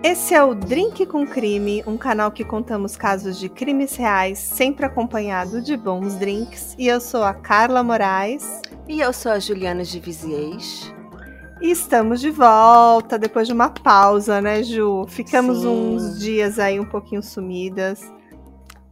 Esse é o Drink com Crime, um canal que contamos casos de crimes reais, sempre acompanhado de bons drinks. E eu sou a Carla Moraes. E eu sou a Juliana de Viziers. E estamos de volta depois de uma pausa, né, Ju? Ficamos Sim. uns dias aí um pouquinho sumidas.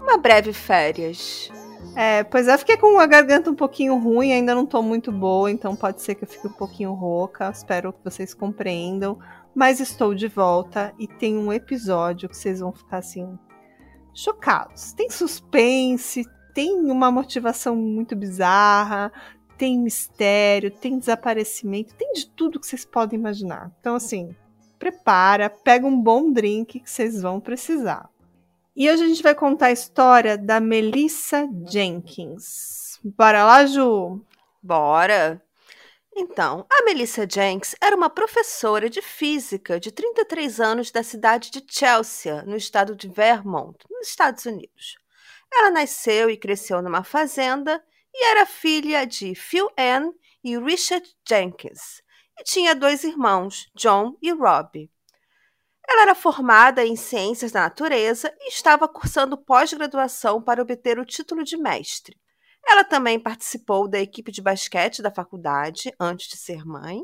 Uma breve férias. É, pois é, fiquei com a garganta um pouquinho ruim, ainda não tô muito boa, então pode ser que eu fique um pouquinho rouca. Espero que vocês compreendam. Mas estou de volta e tem um episódio que vocês vão ficar assim chocados. Tem suspense, tem uma motivação muito bizarra, tem mistério, tem desaparecimento, tem de tudo que vocês podem imaginar. Então assim, prepara, pega um bom drink que vocês vão precisar. E hoje a gente vai contar a história da Melissa Jenkins. Bora lá, Ju? Bora! Então, a Melissa Jenks era uma professora de física de 33 anos da cidade de Chelsea, no estado de Vermont, nos Estados Unidos. Ela nasceu e cresceu numa fazenda e era filha de Phil Ann e Richard Jenkins, e tinha dois irmãos, John e Rob. Ela era formada em Ciências da Natureza e estava cursando pós-graduação para obter o título de mestre. Ela também participou da equipe de basquete da faculdade antes de ser mãe.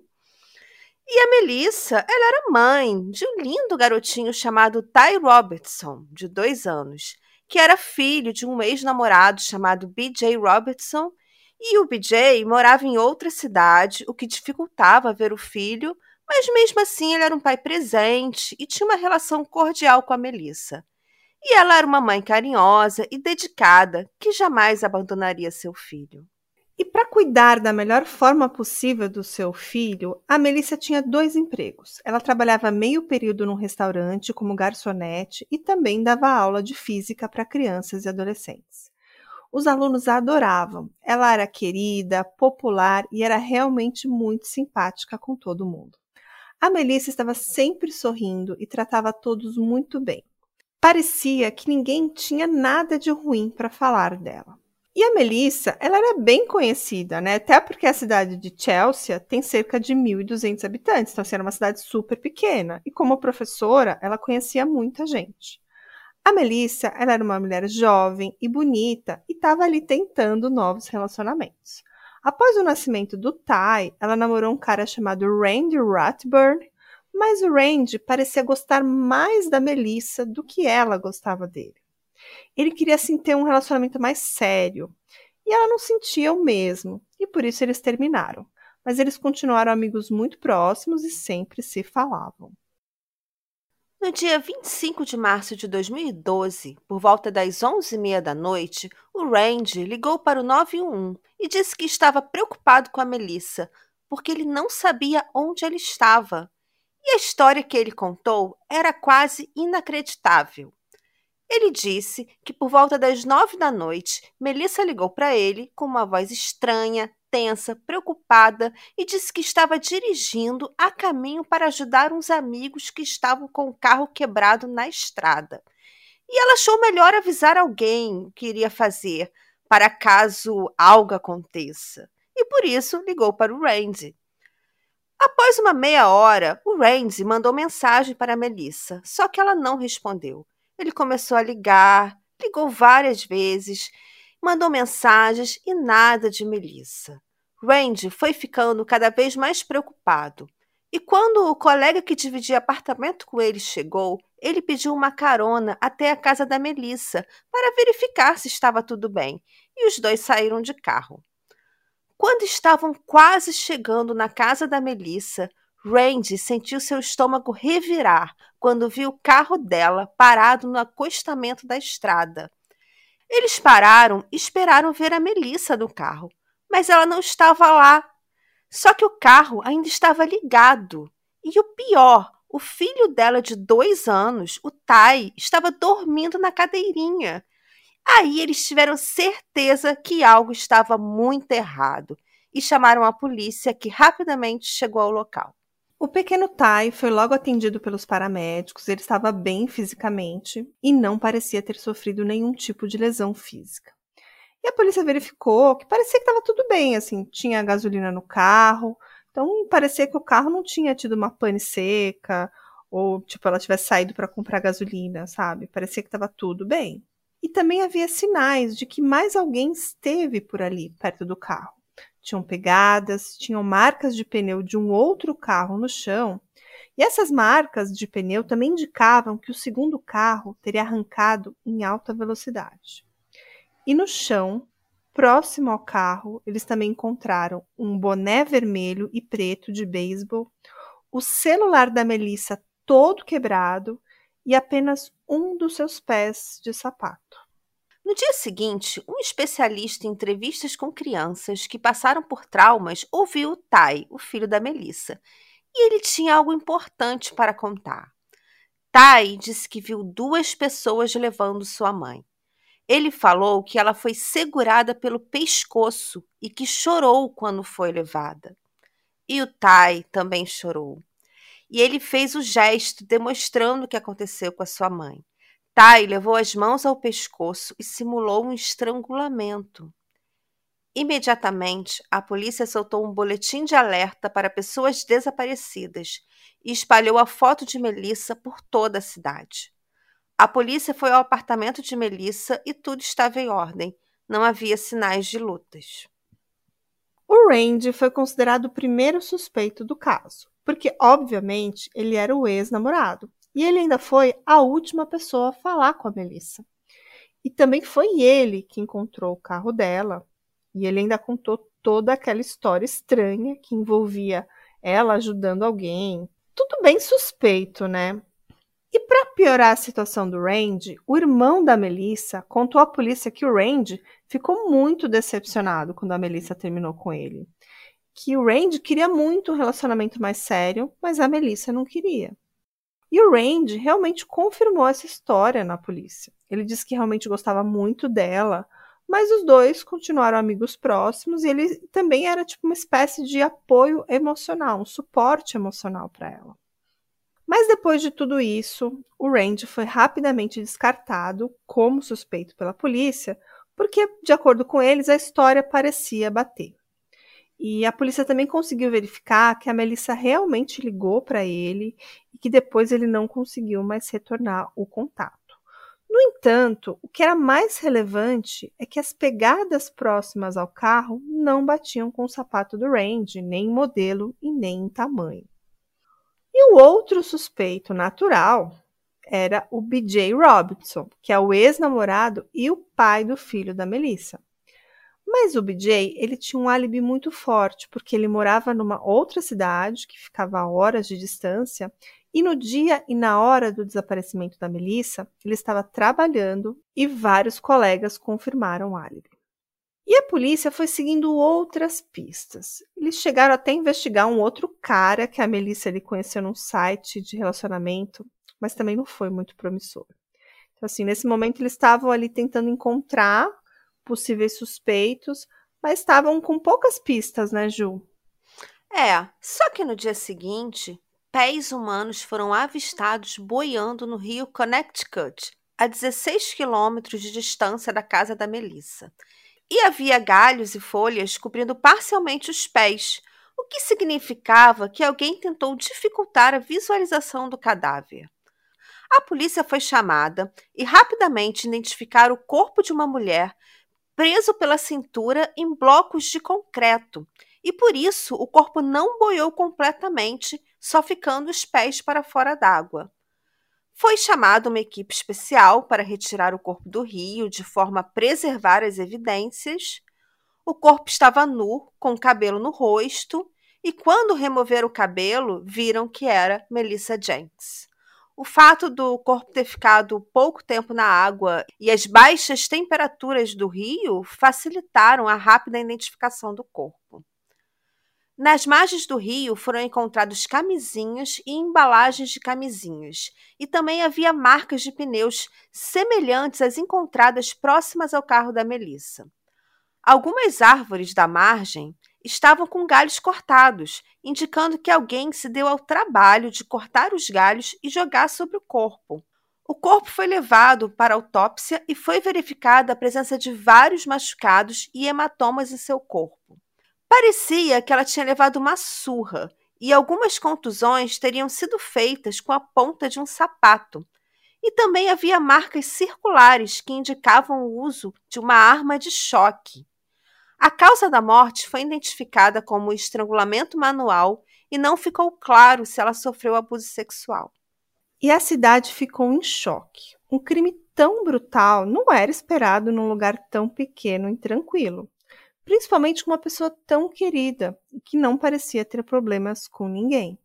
E a Melissa, ela era mãe de um lindo garotinho chamado Ty Robertson, de dois anos, que era filho de um ex-namorado chamado BJ Robertson. E o BJ morava em outra cidade, o que dificultava ver o filho mas mesmo assim, ele era um pai presente e tinha uma relação cordial com a Melissa. E ela era uma mãe carinhosa e dedicada que jamais abandonaria seu filho. E para cuidar da melhor forma possível do seu filho, a Melissa tinha dois empregos. Ela trabalhava meio período num restaurante como garçonete e também dava aula de física para crianças e adolescentes. Os alunos a adoravam. Ela era querida, popular e era realmente muito simpática com todo mundo. A Melissa estava sempre sorrindo e tratava todos muito bem. Parecia que ninguém tinha nada de ruim para falar dela. E a Melissa, ela era bem conhecida, né? Até porque a cidade de Chelsea tem cerca de 1.200 habitantes, então assim, era uma cidade super pequena. E como professora, ela conhecia muita gente. A Melissa, ela era uma mulher jovem e bonita e estava ali tentando novos relacionamentos. Após o nascimento do Ty, ela namorou um cara chamado Randy Ratburn, mas o Randy parecia gostar mais da Melissa do que ela gostava dele. Ele queria assim ter um relacionamento mais sério, e ela não sentia o mesmo, e por isso eles terminaram. Mas eles continuaram amigos muito próximos e sempre se falavam. No dia 25 de março de 2012, por volta das 11h30 da noite, o Randy ligou para o 911 e disse que estava preocupado com a Melissa, porque ele não sabia onde ela estava. E a história que ele contou era quase inacreditável. Ele disse que por volta das nove da noite, Melissa ligou para ele com uma voz estranha, tensa, preocupada e disse que estava dirigindo a caminho para ajudar uns amigos que estavam com o carro quebrado na estrada. E ela achou melhor avisar alguém o que iria fazer para caso algo aconteça. E por isso ligou para o Randy. Após uma meia hora, o Randy mandou mensagem para Melissa, só que ela não respondeu. Ele começou a ligar, ligou várias vezes, mandou mensagens e nada de Melissa. Randy foi ficando cada vez mais preocupado. E quando o colega que dividia apartamento com ele chegou, ele pediu uma carona até a casa da Melissa para verificar se estava tudo bem, e os dois saíram de carro. Quando estavam quase chegando na casa da Melissa, Randy sentiu seu estômago revirar quando viu o carro dela parado no acostamento da estrada. Eles pararam e esperaram ver a Melissa no carro, mas ela não estava lá. Só que o carro ainda estava ligado. E o pior, o filho dela de dois anos, o Tai, estava dormindo na cadeirinha. Aí eles tiveram certeza que algo estava muito errado e chamaram a polícia, que rapidamente chegou ao local. O pequeno Tai foi logo atendido pelos paramédicos, ele estava bem fisicamente e não parecia ter sofrido nenhum tipo de lesão física. E a polícia verificou que parecia que estava tudo bem, assim, tinha gasolina no carro, então parecia que o carro não tinha tido uma pane seca ou tipo ela tivesse saído para comprar gasolina, sabe? Parecia que estava tudo bem. E também havia sinais de que mais alguém esteve por ali, perto do carro. Tinham pegadas, tinham marcas de pneu de um outro carro no chão, e essas marcas de pneu também indicavam que o segundo carro teria arrancado em alta velocidade. E no chão, próximo ao carro, eles também encontraram um boné vermelho e preto de beisebol, o celular da Melissa todo quebrado e apenas um dos seus pés de sapato. No dia seguinte, um especialista em entrevistas com crianças que passaram por traumas ouviu o Tai, o filho da Melissa, e ele tinha algo importante para contar. Tai disse que viu duas pessoas levando sua mãe. Ele falou que ela foi segurada pelo pescoço e que chorou quando foi levada. E o Tai também chorou. E ele fez o gesto demonstrando o que aconteceu com a sua mãe. Tai levou as mãos ao pescoço e simulou um estrangulamento. Imediatamente, a polícia soltou um boletim de alerta para pessoas desaparecidas e espalhou a foto de Melissa por toda a cidade. A polícia foi ao apartamento de Melissa e tudo estava em ordem. Não havia sinais de lutas. O Randy foi considerado o primeiro suspeito do caso, porque, obviamente, ele era o ex-namorado. E ele ainda foi a última pessoa a falar com a Melissa. E também foi ele que encontrou o carro dela. E ele ainda contou toda aquela história estranha que envolvia ela ajudando alguém. Tudo bem suspeito, né? E para piorar a situação do Randy, o irmão da Melissa contou à polícia que o Randy ficou muito decepcionado quando a Melissa terminou com ele. Que o Randy queria muito um relacionamento mais sério, mas a Melissa não queria. E o Randy realmente confirmou essa história na polícia. Ele disse que realmente gostava muito dela, mas os dois continuaram amigos próximos e ele também era tipo uma espécie de apoio emocional, um suporte emocional para ela. Mas depois de tudo isso, o Randy foi rapidamente descartado como suspeito pela polícia, porque, de acordo com eles, a história parecia bater. E a polícia também conseguiu verificar que a Melissa realmente ligou para ele e que depois ele não conseguiu mais retornar o contato. No entanto, o que era mais relevante é que as pegadas próximas ao carro não batiam com o sapato do Randy, nem em modelo e nem em tamanho. E o outro suspeito natural era o BJ Robinson, que é o ex-namorado e o pai do filho da Melissa. Mas o BJ, ele tinha um álibi muito forte, porque ele morava numa outra cidade, que ficava a horas de distância, e no dia e na hora do desaparecimento da Melissa, ele estava trabalhando e vários colegas confirmaram o álibi. E a polícia foi seguindo outras pistas. Eles chegaram até a investigar um outro cara que a Melissa ele conheceu num site de relacionamento, mas também não foi muito promissor. Então, assim, nesse momento eles estavam ali tentando encontrar possíveis suspeitos, mas estavam com poucas pistas, né, Ju? É, só que no dia seguinte, pés humanos foram avistados boiando no rio Connecticut, a 16 quilômetros de distância da casa da Melissa. E havia galhos e folhas cobrindo parcialmente os pés, o que significava que alguém tentou dificultar a visualização do cadáver. A polícia foi chamada e rapidamente identificaram o corpo de uma mulher preso pela cintura em blocos de concreto, e por isso o corpo não boiou completamente, só ficando os pés para fora d'água. Foi chamada uma equipe especial para retirar o corpo do rio de forma a preservar as evidências. O corpo estava nu, com cabelo no rosto, e quando removeram o cabelo, viram que era Melissa Jenks. O fato do corpo ter ficado pouco tempo na água e as baixas temperaturas do rio facilitaram a rápida identificação do corpo. Nas margens do rio foram encontrados camisinhas e embalagens de camisinhas, e também havia marcas de pneus semelhantes às encontradas próximas ao carro da Melissa. Algumas árvores da margem estavam com galhos cortados, indicando que alguém se deu ao trabalho de cortar os galhos e jogar sobre o corpo. O corpo foi levado para autópsia e foi verificada a presença de vários machucados e hematomas em seu corpo. Parecia que ela tinha levado uma surra e algumas contusões teriam sido feitas com a ponta de um sapato. E também havia marcas circulares que indicavam o uso de uma arma de choque. A causa da morte foi identificada como estrangulamento manual e não ficou claro se ela sofreu abuso sexual. E a cidade ficou em choque. Um crime tão brutal não era esperado num lugar tão pequeno e tranquilo, principalmente com uma pessoa tão querida que não parecia ter problemas com ninguém.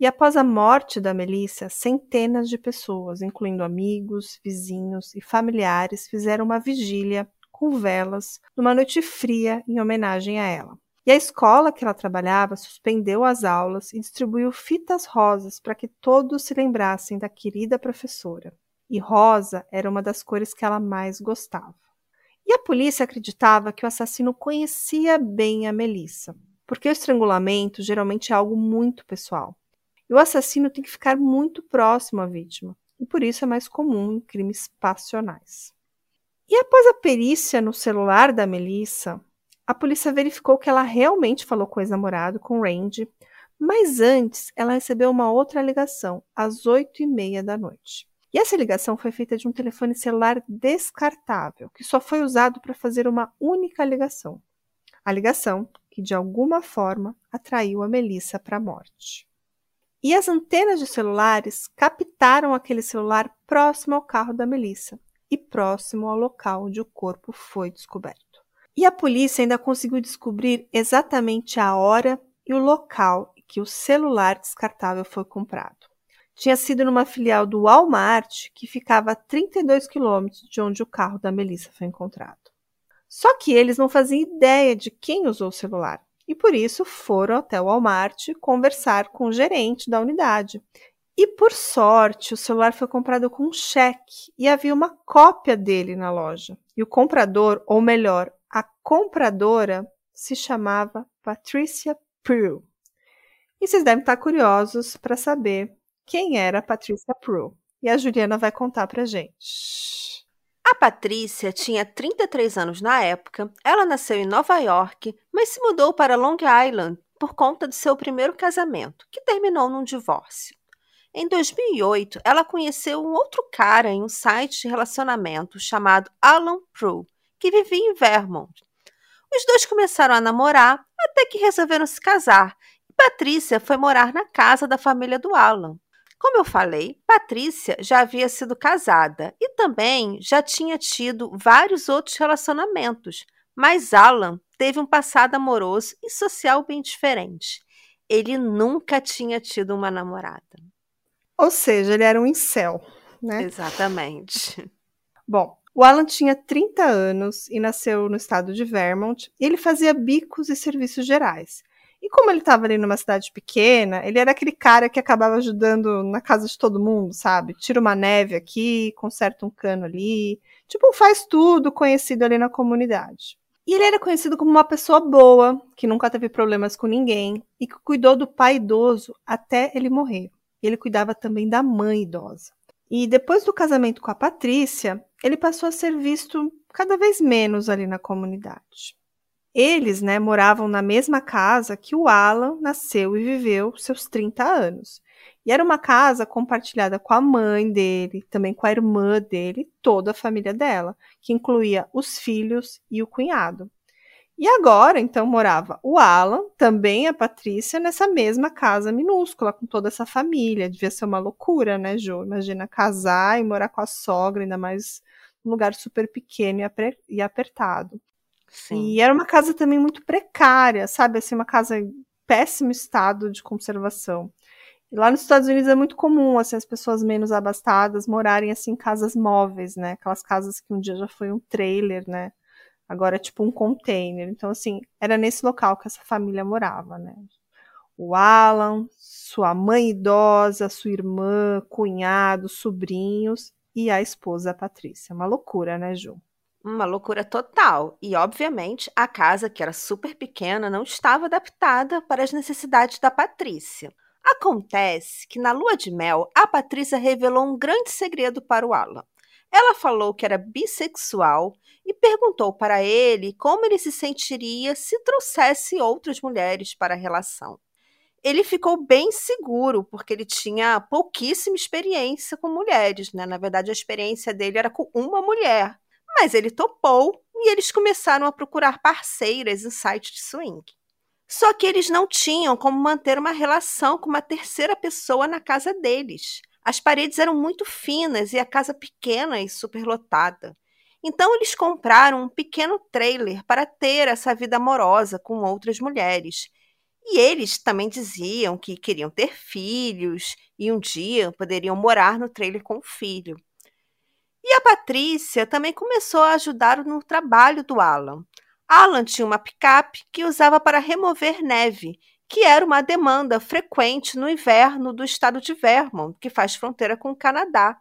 E após a morte da Melissa, centenas de pessoas, incluindo amigos, vizinhos e familiares, fizeram uma vigília com velas numa noite fria em homenagem a ela. E a escola que ela trabalhava suspendeu as aulas e distribuiu fitas rosas para que todos se lembrassem da querida professora. E rosa era uma das cores que ela mais gostava. E a polícia acreditava que o assassino conhecia bem a Melissa, porque o estrangulamento geralmente é algo muito pessoal. E o assassino tem que ficar muito próximo à vítima, e por isso é mais comum em crimes passionais. E após a perícia no celular da Melissa, a polícia verificou que ela realmente falou com o ex-namorado, com Randy, mas antes ela recebeu uma outra ligação, às oito e meia da noite. E essa ligação foi feita de um telefone celular descartável, que só foi usado para fazer uma única ligação. A ligação que, de alguma forma, atraiu a Melissa para a morte. E as antenas de celulares captaram aquele celular próximo ao carro da Melissa, e próximo ao local onde o corpo foi descoberto. E a polícia ainda conseguiu descobrir exatamente a hora e o local que o celular descartável foi comprado. Tinha sido numa filial do Walmart que ficava a 32 quilômetros de onde o carro da Melissa foi encontrado. Só que eles não faziam ideia de quem usou o celular e por isso foram até o Walmart conversar com o gerente da unidade e por sorte, o celular foi comprado com um cheque e havia uma cópia dele na loja. E o comprador, ou melhor, a compradora, se chamava Patricia Prue. E vocês devem estar curiosos para saber quem era Patricia Prue. E a Juliana vai contar para gente. A Patrícia tinha 33 anos na época. Ela nasceu em Nova York, mas se mudou para Long Island por conta do seu primeiro casamento, que terminou num divórcio. Em 2008, ela conheceu um outro cara em um site de relacionamento chamado Alan Prue, que vivia em Vermont. Os dois começaram a namorar até que resolveram se casar e Patrícia foi morar na casa da família do Alan. Como eu falei, Patrícia já havia sido casada e também já tinha tido vários outros relacionamentos, mas Alan teve um passado amoroso e social bem diferente. Ele nunca tinha tido uma namorada. Ou seja, ele era um incel, né? Exatamente. Bom, o Alan tinha 30 anos e nasceu no estado de Vermont. E ele fazia bicos e serviços gerais. E como ele estava ali numa cidade pequena, ele era aquele cara que acabava ajudando na casa de todo mundo, sabe? Tira uma neve aqui, conserta um cano ali. Tipo, faz tudo conhecido ali na comunidade. E ele era conhecido como uma pessoa boa, que nunca teve problemas com ninguém e que cuidou do pai idoso até ele morrer. Ele cuidava também da mãe idosa. E depois do casamento com a Patrícia, ele passou a ser visto cada vez menos ali na comunidade. Eles, né, moravam na mesma casa que o Alan nasceu e viveu seus 30 anos. E era uma casa compartilhada com a mãe dele, também com a irmã dele, toda a família dela, que incluía os filhos e o cunhado. E agora, então, morava o Alan, também a Patrícia, nessa mesma casa minúscula, com toda essa família. Devia ser uma loucura, né, Ju? Imagina casar e morar com a sogra, ainda mais num lugar super pequeno e, apertado. Sim. E era uma casa também muito precária, sabe? Assim, uma casa em péssimo estado de conservação. E lá nos Estados Unidos é muito comum, assim, as pessoas menos abastadas morarem, assim, em casas móveis, né? Aquelas casas que um dia já foi um trailer, né? Agora é tipo um container. Então, assim, era nesse local que essa família morava, né? O Alan, sua mãe idosa, sua irmã, cunhado, sobrinhos e a esposa Patrícia. Uma loucura, né, Ju? Uma loucura total. E, obviamente, a casa, que era super pequena, não estava adaptada para as necessidades da Patrícia. Acontece que na lua de mel, a Patrícia revelou um grande segredo para o Alan. Ela falou que era bissexual e perguntou para ele como ele se sentiria se trouxesse outras mulheres para a relação. ele ficou bem seguro, porque ele tinha pouquíssima experiência com mulheres, né? Na verdade, a experiência dele era com uma mulher. Mas ele topou e eles começaram a procurar parceiras em sites de swing. Só que eles não tinham como manter uma relação com uma terceira pessoa na casa deles. As paredes eram muito finas e a casa pequena e superlotada. Então eles compraram um pequeno trailer para ter essa vida amorosa com outras mulheres. E eles também diziam que queriam ter filhos e um dia poderiam morar no trailer com o filho. E a Patrícia também começou a ajudar no trabalho do Alan. Alan tinha uma picape que usava para remover neve, que era uma demanda frequente no inverno do estado de Vermont, que faz fronteira com o Canadá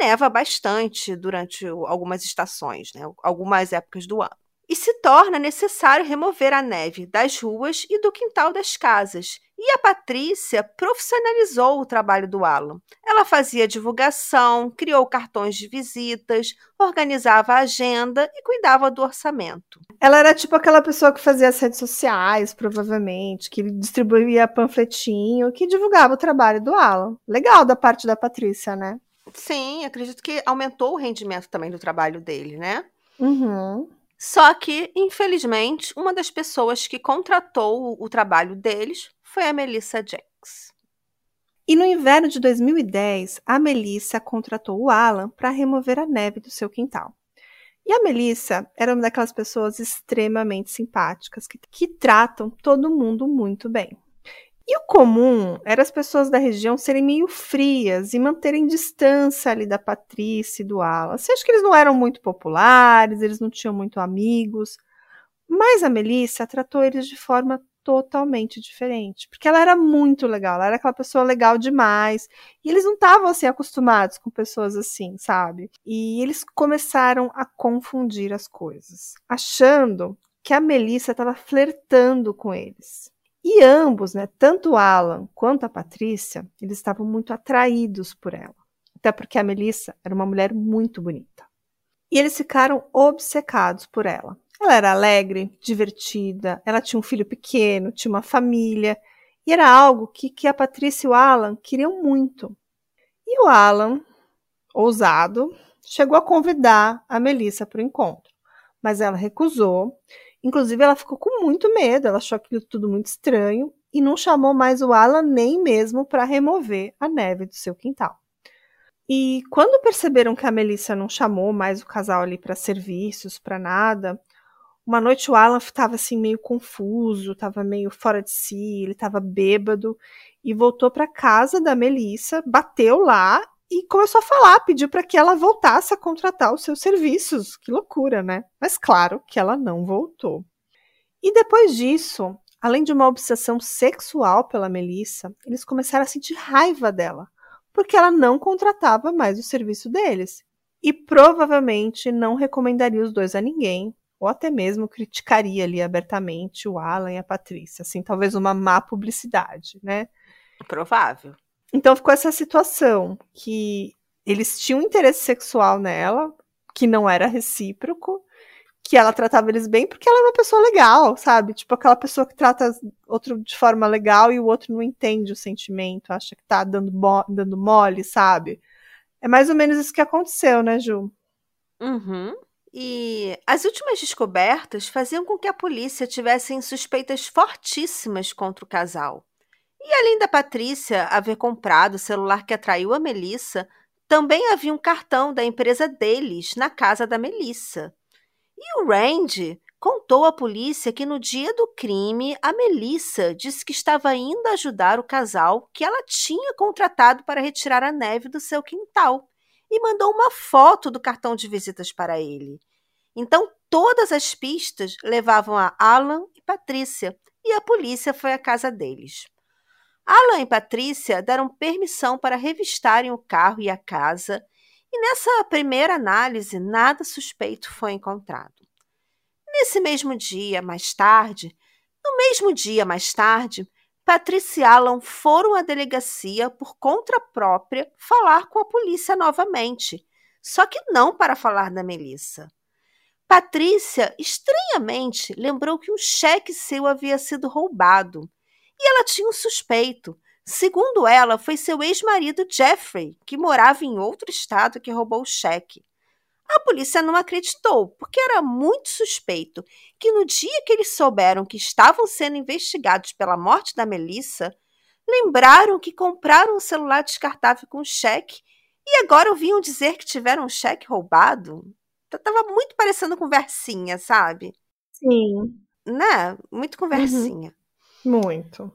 neva bastante durante algumas estações, né, algumas épocas do ano. E se torna necessário remover a neve das ruas e do quintal das casas. E a Patrícia profissionalizou o trabalho do Alan. Ela fazia divulgação, criou cartões de visitas, organizava a agenda e cuidava do orçamento. Ela era tipo aquela pessoa que fazia as redes sociais, provavelmente, que distribuía panfletinho, que divulgava o trabalho do Alan. Legal da parte da Patrícia, né? Sim, acredito que aumentou o rendimento também do trabalho dele, né? Uhum. Só que, infelizmente, uma das pessoas que contratou o trabalho deles foi a Melissa Jenks. E no inverno de 2010, a Melissa contratou o Alan para remover a neve do seu quintal. E a Melissa era uma daquelas pessoas extremamente simpáticas que, que tratam todo mundo muito bem. E o comum era as pessoas da região serem meio frias e manterem distância ali da Patrícia e do Alan. Você acha que eles não eram muito populares, eles não tinham muito amigos. Mas a Melissa tratou eles de forma totalmente diferente, porque ela era muito legal, ela era aquela pessoa legal demais, e eles não estavam assim acostumados com pessoas assim, sabe? E eles começaram a confundir as coisas, achando que a Melissa estava flertando com eles. E ambos, né, tanto Alan quanto a Patrícia, eles estavam muito atraídos por ela. Até porque a Melissa era uma mulher muito bonita. E eles ficaram obcecados por ela. Ela era alegre, divertida, ela tinha um filho pequeno, tinha uma família, e era algo que, que a Patrícia e o Alan queriam muito. E o Alan, ousado, chegou a convidar a Melissa para o encontro, mas ela recusou Inclusive, ela ficou com muito medo, ela achou aquilo tudo muito estranho e não chamou mais o Alan nem mesmo para remover a neve do seu quintal. E quando perceberam que a Melissa não chamou mais o casal ali para serviços, para nada, uma noite o Alan estava assim meio confuso, estava meio fora de si, ele estava bêbado e voltou para casa da Melissa, bateu lá e começou a falar, pediu para que ela voltasse a contratar os seus serviços. Que loucura, né? Mas claro que ela não voltou. E depois disso, além de uma obsessão sexual pela Melissa, eles começaram a sentir raiva dela, porque ela não contratava mais o serviço deles. E provavelmente não recomendaria os dois a ninguém, ou até mesmo criticaria ali abertamente o Alan e a Patrícia, assim, talvez uma má publicidade, né? Provável. Então ficou essa situação que eles tinham interesse sexual nela, que não era recíproco, que ela tratava eles bem porque ela era uma pessoa legal, sabe? Tipo aquela pessoa que trata outro de forma legal e o outro não entende o sentimento, acha que tá dando, dando mole, sabe? É mais ou menos isso que aconteceu, né, Ju? Uhum. E as últimas descobertas faziam com que a polícia tivesse suspeitas fortíssimas contra o casal. E além da Patrícia haver comprado o celular que atraiu a Melissa, também havia um cartão da empresa deles na casa da Melissa. E o Randy contou à polícia que no dia do crime, a Melissa disse que estava indo ajudar o casal que ela tinha contratado para retirar a neve do seu quintal e mandou uma foto do cartão de visitas para ele. Então, todas as pistas levavam a Alan e Patrícia, e a polícia foi à casa deles. Alan e Patrícia deram permissão para revistarem o carro e a casa, e nessa primeira análise nada suspeito foi encontrado. Nesse mesmo dia, mais tarde, no mesmo dia mais tarde, Patrícia e Alan foram à delegacia por conta própria falar com a polícia novamente, só que não para falar da Melissa. Patrícia estranhamente lembrou que um cheque seu havia sido roubado E ela tinha um suspeito. Segundo ela, foi seu ex-marido Jeffrey, que morava em outro estado, que roubou o cheque. A polícia não acreditou, porque era muito suspeito que no dia que eles souberam que estavam sendo investigados pela morte da Melissa, lembraram que compraram um celular descartável com cheque e agora ouviam dizer que tiveram um cheque roubado. Tava muito parecendo conversinha, sabe? Sim. Né? Muito conversinha. Uhum. Muito.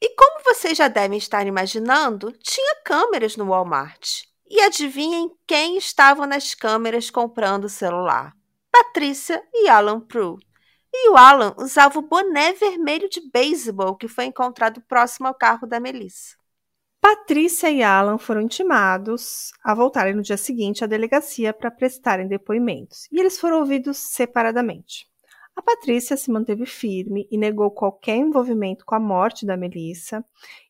E como vocês já devem estar imaginando, tinha câmeras no Walmart. E adivinhem quem estavam nas câmeras comprando o celular? Patrícia e Alan Prue. E o Alan usava o boné vermelho de beisebol que foi encontrado próximo ao carro da Melissa. Patrícia e Alan foram intimados a voltarem no dia seguinte à delegacia para prestarem depoimentos, e eles foram ouvidos separadamente. A Patrícia se manteve firme e negou qualquer envolvimento com a morte da Melissa,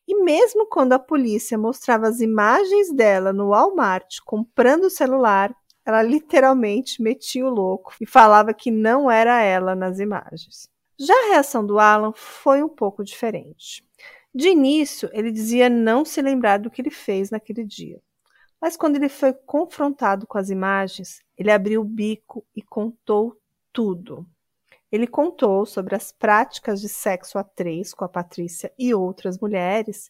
e mesmo quando a polícia mostrava as imagens dela no Walmart comprando o celular, ela literalmente metia o louco e falava que não era ela nas imagens. Já a reação do Alan foi um pouco diferente. De início, ele dizia não se lembrar do que ele fez naquele dia. Mas quando ele foi confrontado com as imagens, ele abriu o bico e contou tudo. Ele contou sobre as práticas de sexo a três com a Patrícia e outras mulheres,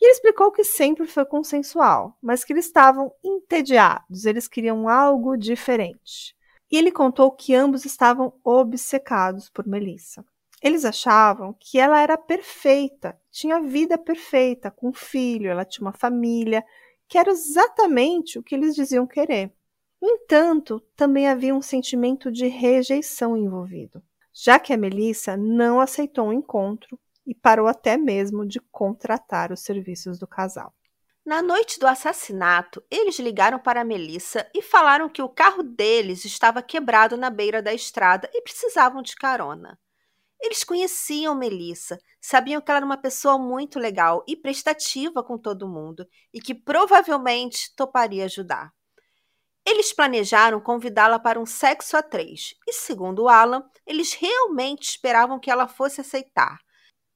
e ele explicou que sempre foi consensual, mas que eles estavam entediados, eles queriam algo diferente. E ele contou que ambos estavam obcecados por Melissa. Eles achavam que ela era perfeita, tinha vida perfeita, com um filho, ela tinha uma família, que era exatamente o que eles diziam querer. No entanto, também havia um sentimento de rejeição envolvido, já que a Melissa não aceitou o um encontro e parou até mesmo de contratar os serviços do casal. Na noite do assassinato, eles ligaram para a Melissa e falaram que o carro deles estava quebrado na beira da estrada e precisavam de carona. Eles conheciam Melissa, sabiam que ela era uma pessoa muito legal e prestativa com todo mundo e que provavelmente toparia ajudar. Eles planejaram convidá-la para um sexo a três, e segundo Alan, eles realmente esperavam que ela fosse aceitar.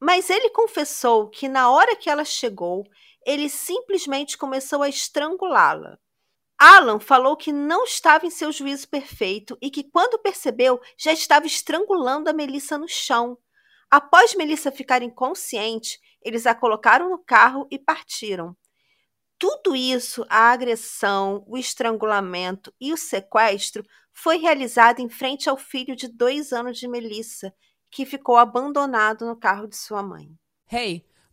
Mas ele confessou que na hora que ela chegou, ele simplesmente começou a estrangulá-la. Alan falou que não estava em seu juízo perfeito e que, quando percebeu, já estava estrangulando a Melissa no chão. Após Melissa ficar inconsciente, eles a colocaram no carro e partiram tudo isso, a agressão, o estrangulamento e o sequestro, foi realizado em frente ao filho de dois anos de Melissa, que ficou abandonado no carro de sua mãe. Hey,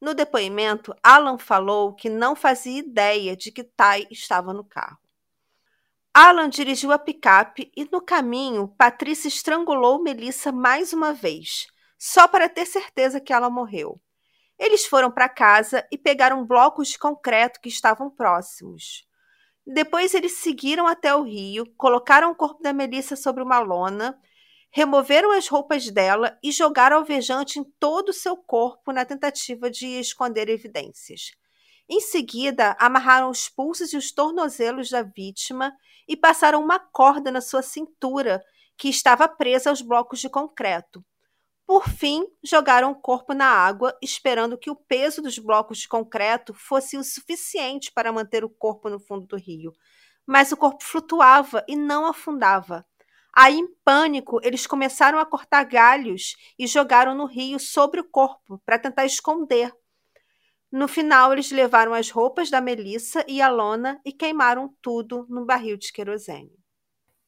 No depoimento, Alan falou que não fazia ideia de que Tai estava no carro. Alan dirigiu a picape e, no caminho, Patrícia estrangulou Melissa mais uma vez só para ter certeza que ela morreu. Eles foram para casa e pegaram blocos de concreto que estavam próximos. Depois eles seguiram até o rio, colocaram o corpo da Melissa sobre uma lona, removeram as roupas dela e jogaram alvejante em todo o seu corpo na tentativa de esconder evidências. Em seguida, amarraram os pulsos e os tornozelos da vítima e passaram uma corda na sua cintura, que estava presa aos blocos de concreto. Por fim, jogaram o corpo na água, esperando que o peso dos blocos de concreto fosse o suficiente para manter o corpo no fundo do rio. Mas o corpo flutuava e não afundava. Aí, em pânico, eles começaram a cortar galhos e jogaram no rio sobre o corpo para tentar esconder. No final, eles levaram as roupas da Melissa e a lona e queimaram tudo num barril de querosene.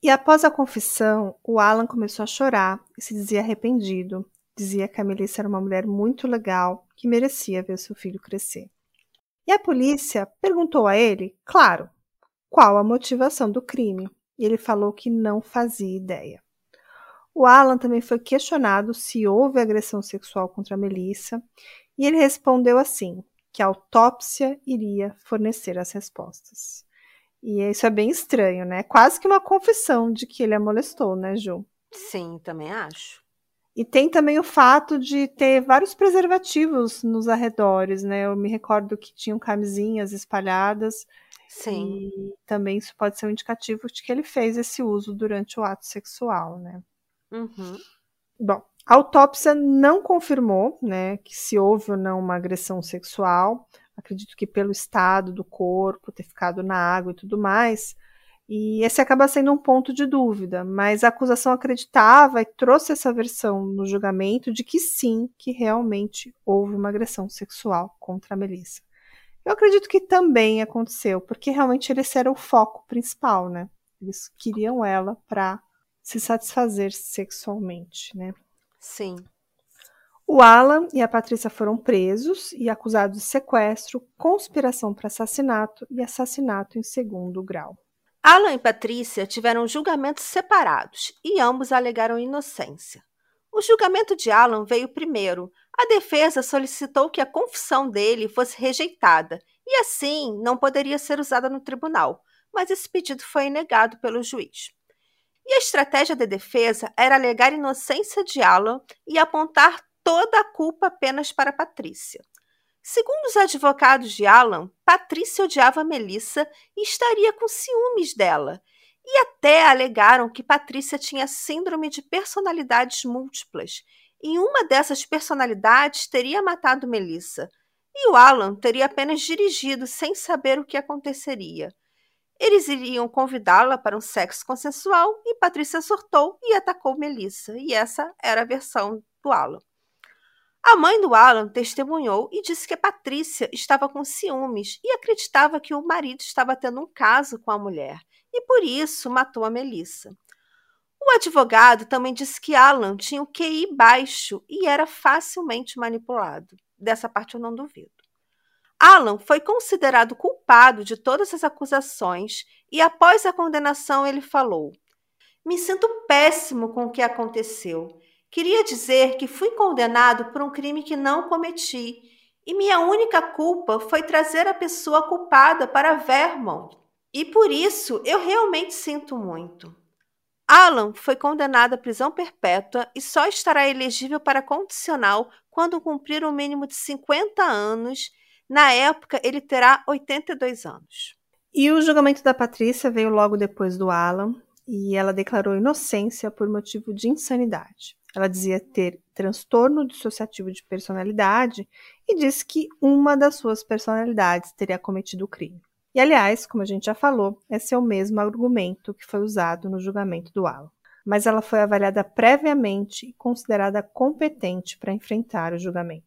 E após a confissão, o Alan começou a chorar e se dizia arrependido. Dizia que a Melissa era uma mulher muito legal que merecia ver seu filho crescer. E a polícia perguntou a ele, claro, qual a motivação do crime. E ele falou que não fazia ideia. O Alan também foi questionado se houve agressão sexual contra a Melissa, e ele respondeu assim: que a autópsia iria fornecer as respostas. E isso é bem estranho, né? Quase que uma confissão de que ele a molestou, né, Ju? Sim, também acho. E tem também o fato de ter vários preservativos nos arredores, né? Eu me recordo que tinham camisinhas espalhadas. Sim. E também isso pode ser um indicativo de que ele fez esse uso durante o ato sexual, né? Uhum. Bom, a autópsia não confirmou, né, que se houve ou não uma agressão sexual. Acredito que pelo estado do corpo, ter ficado na água e tudo mais, e esse acaba sendo um ponto de dúvida, mas a acusação acreditava e trouxe essa versão no julgamento de que sim, que realmente houve uma agressão sexual contra a Melissa. Eu acredito que também aconteceu, porque realmente esse era o foco principal, né? Eles queriam ela para se satisfazer sexualmente, né? Sim. O Alan e a Patrícia foram presos e acusados de sequestro, conspiração para assassinato e assassinato em segundo grau. Alan e Patrícia tiveram julgamentos separados e ambos alegaram inocência. O julgamento de Alan veio primeiro. A defesa solicitou que a confissão dele fosse rejeitada e, assim, não poderia ser usada no tribunal, mas esse pedido foi negado pelo juiz. E a estratégia da defesa era alegar inocência de Alan e apontar toda a culpa apenas para Patrícia. Segundo os advogados de Alan, Patrícia odiava Melissa e estaria com ciúmes dela. E até alegaram que Patrícia tinha síndrome de personalidades múltiplas. E uma dessas personalidades teria matado Melissa. E o Alan teria apenas dirigido sem saber o que aconteceria. Eles iriam convidá-la para um sexo consensual e Patrícia surtou e atacou Melissa. E essa era a versão do Alan. A mãe do Alan testemunhou e disse que Patrícia estava com ciúmes e acreditava que o marido estava tendo um caso com a mulher e por isso matou a Melissa. O advogado também disse que Alan tinha o QI baixo e era facilmente manipulado. Dessa parte eu não duvido. Alan foi considerado culpado de todas as acusações e, após a condenação, ele falou: Me sinto péssimo com o que aconteceu. Queria dizer que fui condenado por um crime que não cometi, e minha única culpa foi trazer a pessoa culpada para Vermont. E por isso eu realmente sinto muito. Alan foi condenado à prisão perpétua e só estará elegível para condicional quando cumprir o um mínimo de 50 anos. Na época, ele terá 82 anos. E o julgamento da Patrícia veio logo depois do Alan, e ela declarou inocência por motivo de insanidade. Ela dizia ter transtorno dissociativo de personalidade e disse que uma das suas personalidades teria cometido o crime. E, aliás, como a gente já falou, esse é o mesmo argumento que foi usado no julgamento do Alan. Mas ela foi avaliada previamente e considerada competente para enfrentar o julgamento.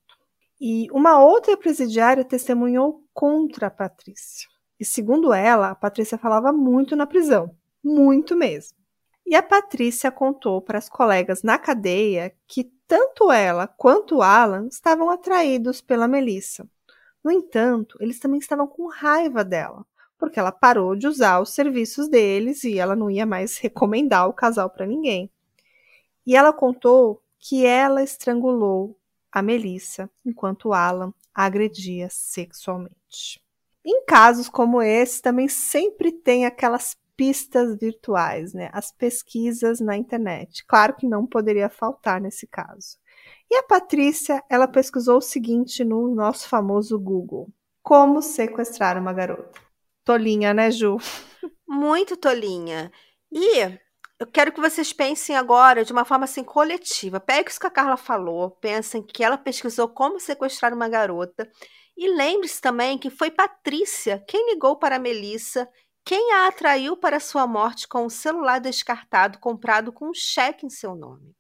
E uma outra presidiária testemunhou contra a Patrícia. E, segundo ela, a Patrícia falava muito na prisão, muito mesmo. E a Patrícia contou para as colegas na cadeia que tanto ela quanto Alan estavam atraídos pela Melissa. No entanto, eles também estavam com raiva dela, porque ela parou de usar os serviços deles e ela não ia mais recomendar o casal para ninguém. E ela contou que ela estrangulou a Melissa enquanto Alan a agredia sexualmente. Em casos como esse, também sempre tem aquelas pistas virtuais, né? As pesquisas na internet. Claro que não poderia faltar nesse caso. E a Patrícia, ela pesquisou o seguinte no nosso famoso Google: Como sequestrar uma garota. Tolinha, né, Ju? Muito tolinha. E eu quero que vocês pensem agora de uma forma assim coletiva. Pegue isso que a Carla falou, pensem que ela pesquisou como sequestrar uma garota. E lembre-se também que foi Patrícia quem ligou para a Melissa quem a atraiu para sua morte com um celular descartado comprado com um cheque em seu nome?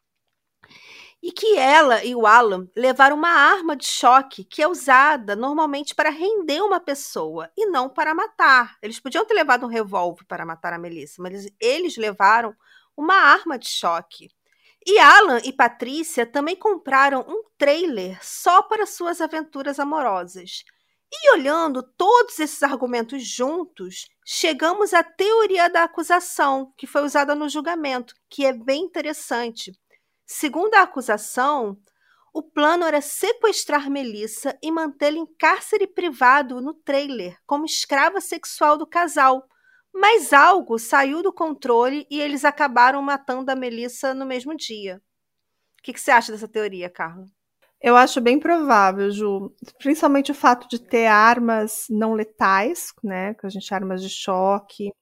E que ela e o Alan levaram uma arma de choque que é usada normalmente para render uma pessoa e não para matar. Eles podiam ter levado um revólver para matar a Melissa, mas eles levaram uma arma de choque. E Alan e Patrícia também compraram um trailer só para suas aventuras amorosas. E olhando todos esses argumentos juntos, chegamos à teoria da acusação, que foi usada no julgamento, que é bem interessante. Segundo a acusação, o plano era sequestrar Melissa e mantê-la em cárcere privado no trailer, como escrava sexual do casal. Mas algo saiu do controle e eles acabaram matando a Melissa no mesmo dia. O que, que você acha dessa teoria, Carla? Eu acho bem provável, Ju. Principalmente o fato de ter armas não letais, né? Que a gente armas de choque.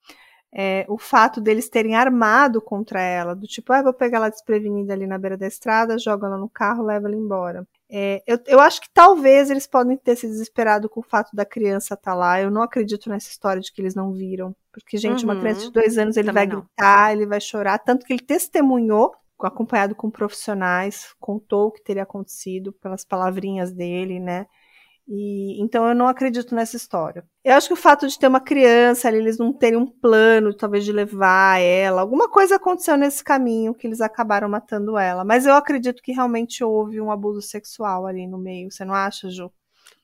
É, o fato deles terem armado contra ela, do tipo, ah, vou pegar ela desprevenida ali na beira da estrada, joga ela no carro, leva ela embora. É, eu, eu acho que talvez eles podem ter se desesperado com o fato da criança estar tá lá. Eu não acredito nessa história de que eles não viram. Porque, gente, uhum. uma criança de dois anos, ele Também vai não. gritar, ele vai chorar. Tanto que ele testemunhou acompanhado com profissionais, contou o que teria acontecido pelas palavrinhas dele, né? E, então eu não acredito nessa história. Eu acho que o fato de ter uma criança ali, eles não terem um plano, talvez, de levar ela, alguma coisa aconteceu nesse caminho que eles acabaram matando ela. Mas eu acredito que realmente houve um abuso sexual ali no meio. Você não acha, Ju?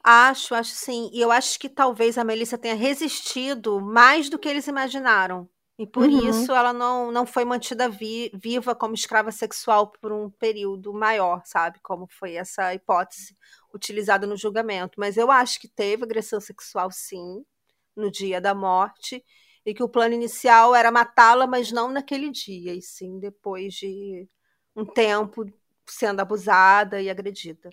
Acho, acho sim. E eu acho que talvez a Melissa tenha resistido mais do que eles imaginaram. E por uhum. isso ela não, não foi mantida vi, viva como escrava sexual por um período maior, sabe? Como foi essa hipótese utilizada no julgamento. Mas eu acho que teve agressão sexual, sim, no dia da morte, e que o plano inicial era matá-la, mas não naquele dia, e sim depois de um tempo sendo abusada e agredida.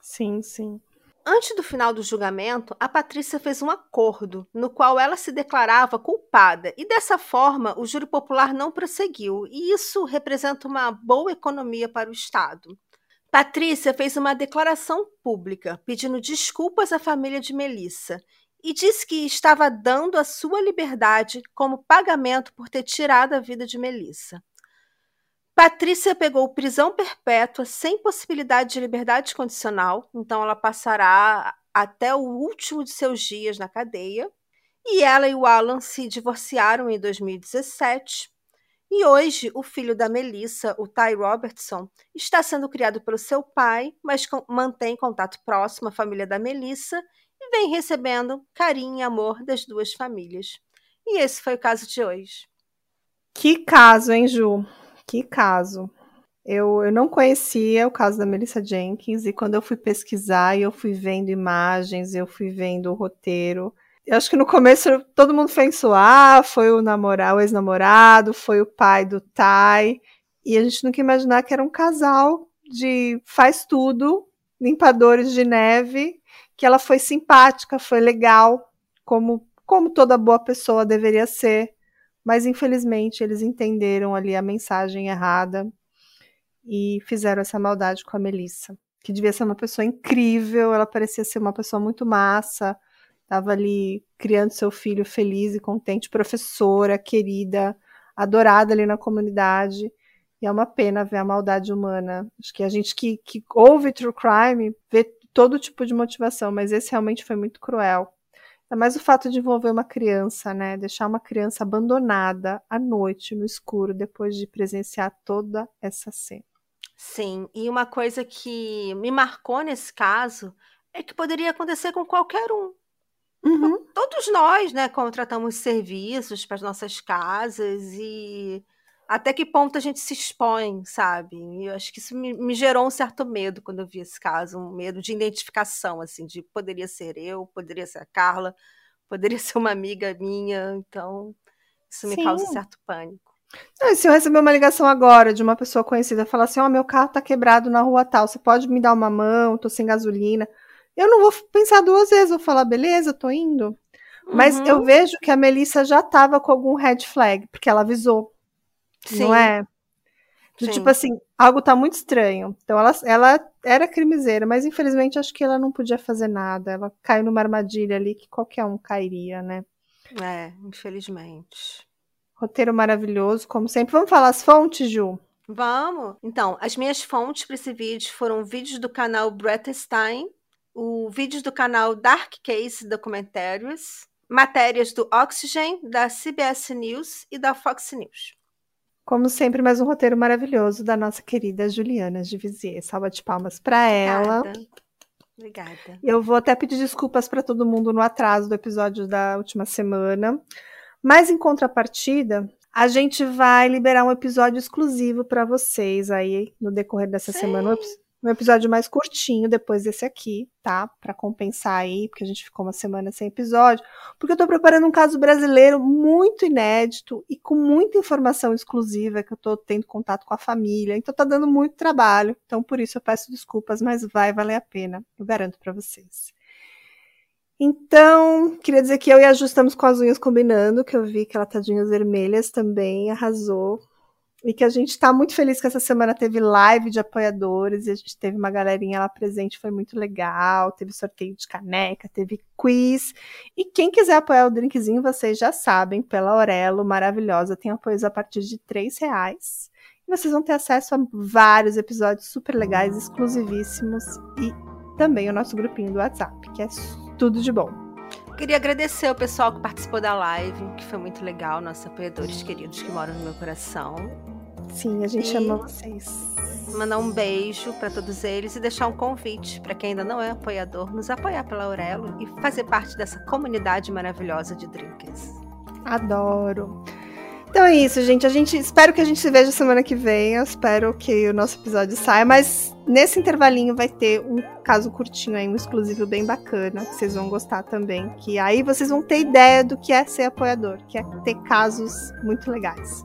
Sim, sim. Antes do final do julgamento, a Patrícia fez um acordo no qual ela se declarava culpada e dessa forma o júri popular não prosseguiu, e isso representa uma boa economia para o Estado. Patrícia fez uma declaração pública pedindo desculpas à família de Melissa e disse que estava dando a sua liberdade como pagamento por ter tirado a vida de Melissa. Patrícia pegou prisão perpétua sem possibilidade de liberdade condicional, então ela passará até o último de seus dias na cadeia. E ela e o Alan se divorciaram em 2017. E hoje, o filho da Melissa, o Ty Robertson, está sendo criado pelo seu pai, mas mantém contato próximo à família da Melissa e vem recebendo carinho e amor das duas famílias. E esse foi o caso de hoje. Que caso, hein, Ju? Que caso. Eu, eu não conhecia o caso da Melissa Jenkins e quando eu fui pesquisar e eu fui vendo imagens, eu fui vendo o roteiro. Eu acho que no começo todo mundo pensou, ah, foi o namorado, o ex-namorado, foi o pai do Tai. E a gente nunca imaginar que era um casal de faz tudo, limpadores de neve, que ela foi simpática, foi legal, como, como toda boa pessoa deveria ser. Mas infelizmente eles entenderam ali a mensagem errada e fizeram essa maldade com a Melissa, que devia ser uma pessoa incrível, ela parecia ser uma pessoa muito massa, estava ali criando seu filho feliz e contente, professora, querida, adorada ali na comunidade. E é uma pena ver a maldade humana. Acho que a gente que, que ouve true crime vê todo tipo de motivação, mas esse realmente foi muito cruel. É mais o fato de envolver uma criança, né? Deixar uma criança abandonada à noite, no escuro, depois de presenciar toda essa cena. Sim, e uma coisa que me marcou nesse caso é que poderia acontecer com qualquer um. Uhum. Todos nós, né, contratamos serviços para as nossas casas e até que ponto a gente se expõe, sabe? E eu acho que isso me, me, gerou um certo medo quando eu vi esse caso, um medo de identificação, assim, de poderia ser eu, poderia ser a Carla, poderia ser uma amiga minha, então isso me Sim. causa certo pânico. Não, se eu receber uma ligação agora de uma pessoa conhecida, falar assim, ó, oh, meu carro tá quebrado na rua tal, você pode me dar uma mão, tô sem gasolina, eu não vou pensar duas vezes, vou falar, beleza, tô indo. Mas uhum. eu vejo que a Melissa já tava com algum red flag, porque ela avisou. Sim. Não é? De, tipo assim, algo tá muito estranho. Então ela, ela era crimiseira, mas infelizmente acho que ela não podia fazer nada. Ela caiu numa armadilha ali que qualquer um cairia, né? É, infelizmente. Roteiro maravilhoso, como sempre. Vamos falar as fontes, Ju? Vamos! Então, as minhas fontes para esse vídeo foram vídeos do canal Brett Stein, o vídeos do canal Dark Case Documentários, matérias do Oxygen, da CBS News e da Fox News. Como sempre, mais um roteiro maravilhoso da nossa querida Juliana de Vizier. Salva de palmas para ela. Obrigada. Eu vou até pedir desculpas para todo mundo no atraso do episódio da última semana. Mas em contrapartida, a gente vai liberar um episódio exclusivo para vocês aí no decorrer dessa Sim. semana. Um episódio mais curtinho depois desse aqui, tá? Para compensar aí, porque a gente ficou uma semana sem episódio. Porque eu tô preparando um caso brasileiro muito inédito e com muita informação exclusiva que eu tô tendo contato com a família. Então tá dando muito trabalho. Então por isso eu peço desculpas, mas vai valer a pena. Eu garanto para vocês. Então, queria dizer que eu e a Ju estamos com as unhas combinando, que eu vi que ela tá de unhas vermelhas também, arrasou. E que a gente está muito feliz que essa semana teve live de apoiadores e a gente teve uma galerinha lá presente, foi muito legal. Teve sorteio de caneca, teve quiz. E quem quiser apoiar o drinkzinho, vocês já sabem, pela Aurelo, maravilhosa, tem apoios a partir de três reais. E vocês vão ter acesso a vários episódios super legais, exclusivíssimos e também o nosso grupinho do WhatsApp, que é tudo de bom. Queria agradecer o pessoal que participou da live, que foi muito legal, nossos apoiadores queridos que moram no meu coração. Sim, a gente E- ama vocês. Mandar um beijo para todos eles e deixar um convite para quem ainda não é apoiador, nos apoiar pela Aurelo e fazer parte dessa comunidade maravilhosa de drinkers. Adoro. Então é isso, gente. A gente espero que a gente se veja semana que vem. Eu espero que o nosso episódio saia, mas nesse intervalinho vai ter um caso curtinho aí, um exclusivo bem bacana, que vocês vão gostar também. Que aí vocês vão ter ideia do que é ser apoiador, que é ter casos muito legais.